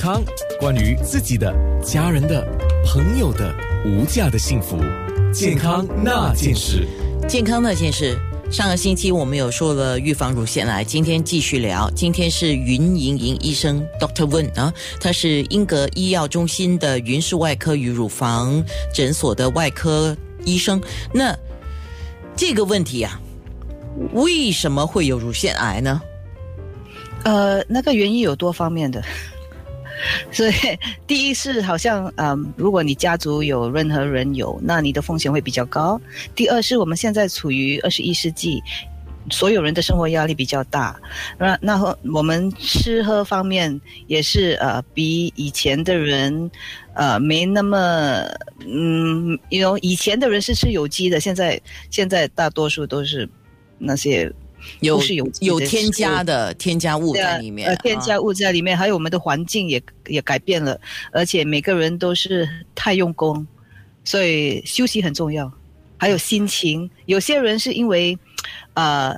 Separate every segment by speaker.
Speaker 1: 康，关于自己的、家人的、朋友的无价的幸福，健康那件事。
Speaker 2: 健康那件事，上个星期我们有说了预防乳腺癌，今天继续聊。今天是云莹莹医生 Doctor Wen 啊，他是英格医药中心的云氏外科与乳房诊所的外科医生。那这个问题啊，为什么会有乳腺癌呢？
Speaker 3: 呃，那个原因有多方面的，所以第一是好像，嗯，如果你家族有任何人有，那你的风险会比较高。第二是我们现在处于二十一世纪，所有人的生活压力比较大，那那我们吃喝方面也是呃比以前的人呃没那么，嗯，因为以前的人是吃有机的，现在现在大多数都是那些。
Speaker 2: 有
Speaker 3: 是有
Speaker 2: 有添加的添加物在里面，
Speaker 3: 呃，添加物在里面，还有我们的环境也也改变了，而且每个人都是太用功，所以休息很重要，还有心情。有些人是因为，呃，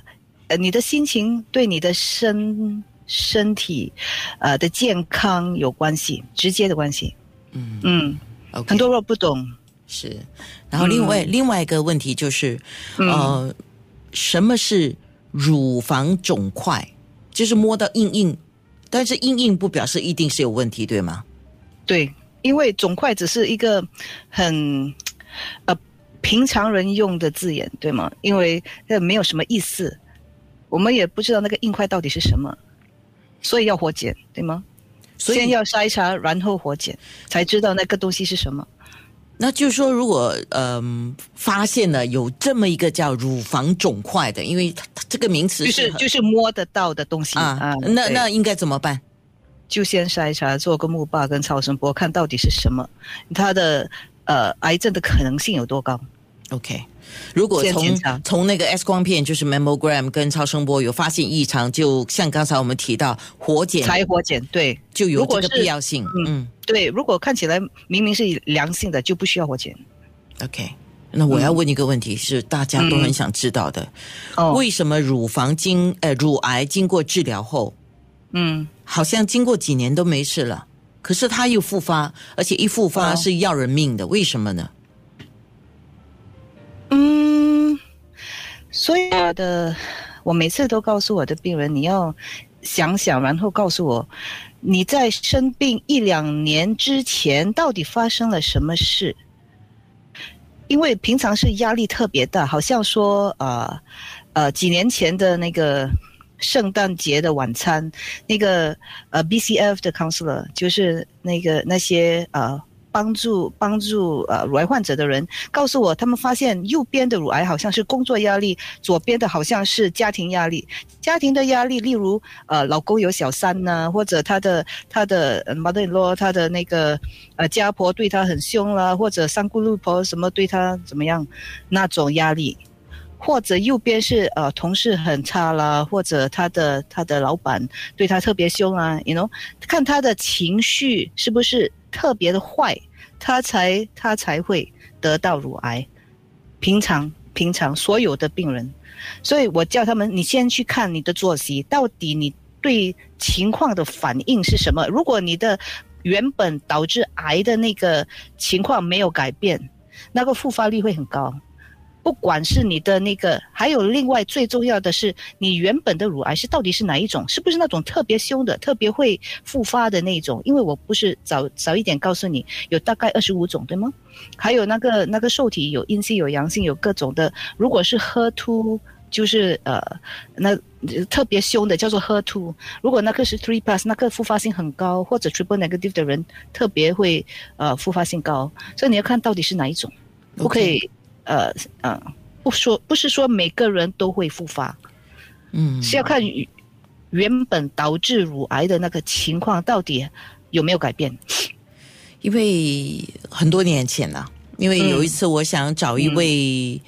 Speaker 3: 呃，你的心情对你的身身体，呃的健康有关系，直接的关系。嗯嗯，很多人不懂。
Speaker 2: 是，然后另外另外一个问题就是，呃，什么是？乳房肿块就是摸到硬硬，但是硬硬不表示一定是有问题，对吗？
Speaker 3: 对，因为肿块只是一个很呃平常人用的字眼，对吗？因为这没有什么意思，我们也不知道那个硬块到底是什么，所以要活检，对吗？所以先要筛查，然后活检，才知道那个东西是什么。
Speaker 2: 那就是说，如果嗯发现了有这么一个叫乳房肿块的，因为它这个名词
Speaker 3: 就是就是摸得到的东西啊，
Speaker 2: 那那应该怎么办？
Speaker 3: 就先筛查，做个钼靶跟超声波，看到底是什么，它的呃癌症的可能性有多高
Speaker 2: ？OK。如果从从那个 X 光片，就是 mammogram 跟超声波有发现异常，就像刚才我们提到活检，
Speaker 3: 才活检，对，
Speaker 2: 就有这个必要性。
Speaker 3: 嗯，对，如果看起来明明是良性的，就不需要活检。
Speaker 2: OK，那我要问一个问题，是大家都很想知道的，为什么乳房经呃乳癌经过治疗后，嗯，好像经过几年都没事了，可是它又复发，而且一复发是要人命的，为什么呢？
Speaker 3: 所以我的，我每次都告诉我的病人，你要想想，然后告诉我，你在生病一两年之前到底发生了什么事？因为平常是压力特别大，好像说呃呃几年前的那个圣诞节的晚餐，那个呃 BCF 的 counselor 就是那个那些呃。帮助帮助呃乳癌患者的人告诉我，他们发现右边的乳癌好像是工作压力，左边的好像是家庭压力。家庭的压力，例如呃老公有小三呢，或者他的他的 mother-in-law 他的那个呃家婆对他很凶啦，或者三姑六婆什么对他怎么样那种压力，或者右边是呃同事很差啦，或者他的他的老板对他特别凶啊，you know，看他的情绪是不是。特别的坏，他才他才会得到乳癌。平常平常所有的病人，所以我叫他们，你先去看你的作息，到底你对情况的反应是什么？如果你的原本导致癌的那个情况没有改变，那个复发率会很高。不管是你的那个，还有另外最重要的是，你原本的乳癌是到底是哪一种？是不是那种特别凶的、特别会复发的那种？因为我不是早早一点告诉你，有大概二十五种，对吗？还有那个那个受体有阴性、有阳性、有各种的。如果是 HER2，就是呃，那特别凶的叫做 HER2。如果那个是 Three Plus，那个复发性很高，或者 Triple Negative 的人特别会呃复发性高。所以你要看到底是哪一种，不可以。呃呃，不说不是说每个人都会复发，嗯，是要看原本导致乳癌的那个情况到底有没有改变。
Speaker 2: 因为很多年前了，因为有一次我想找一位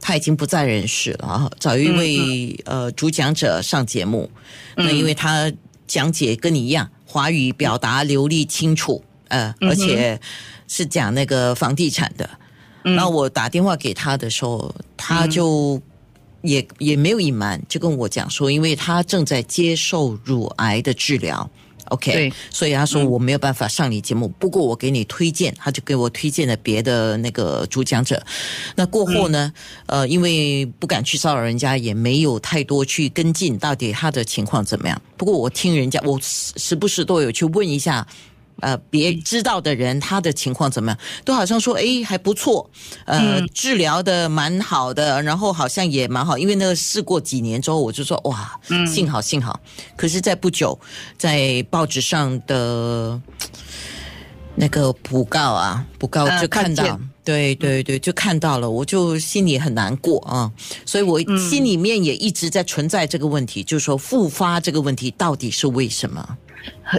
Speaker 2: 他已经不在人世了啊，找一位呃主讲者上节目，那因为他讲解跟你一样，华语表达流利清楚，呃，而且是讲那个房地产的。那我打电话给他的时候，他就也也没有隐瞒，就跟我讲说，因为他正在接受乳癌的治疗，OK，所以他说我没有办法上你节目，不过我给你推荐，他就给我推荐了别的那个主讲者。那过后呢，呃，因为不敢去骚扰人家，也没有太多去跟进到底他的情况怎么样。不过我听人家，我时时不时都有去问一下。呃，别知道的人他的情况怎么样，都好像说，诶还不错，呃，治疗的蛮好的，然后好像也蛮好，因为那个试过几年之后，我就说，哇，幸好幸好。可是，在不久，在报纸上的那个讣告啊，讣告
Speaker 3: 啊
Speaker 2: 就看到，对对对，就看到了，我就心里很难过啊，所以我心里面也一直在存在这个问题，就是说复发这个问题到底是为什么？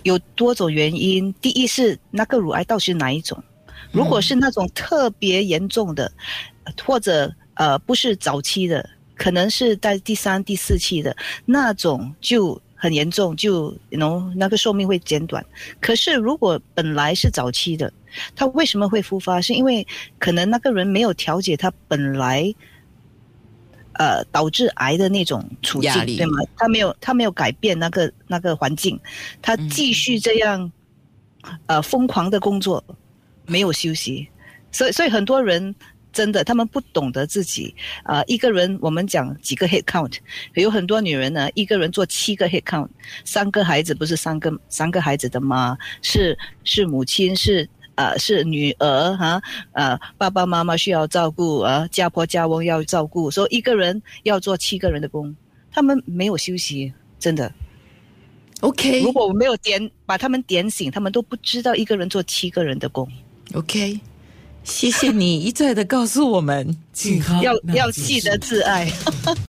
Speaker 3: 有多种原因。第一是那个乳癌到底是哪一种？如果是那种特别严重的，或者呃不是早期的，可能是在第三、第四期的那种就很严重，就 know 那个寿命会减短。可是如果本来是早期的，他为什么会复发？是因为可能那个人没有调节他本来。呃，导致癌的那种处境对吗？他没有，他没有改变那个那个环境，他继续这样，呃，疯狂的工作，没有休息，所以，所以很多人真的他们不懂得自己，啊、一个人我们讲几个 head count，有很多女人呢，一个人做七个 head count，三个孩子不是三个三个孩子的妈，是是母亲是。呃，是女儿哈，呃，爸爸妈妈需要照顾，呃，家婆家翁要照顾，所以一个人要做七个人的工，他们没有休息，真的。
Speaker 2: OK，
Speaker 3: 如果我没有点把他们点醒，他们都不知道一个人做七个人的工
Speaker 2: ，OK，谢谢你一再的告诉我们。
Speaker 1: 健康
Speaker 3: 要要记得自爱。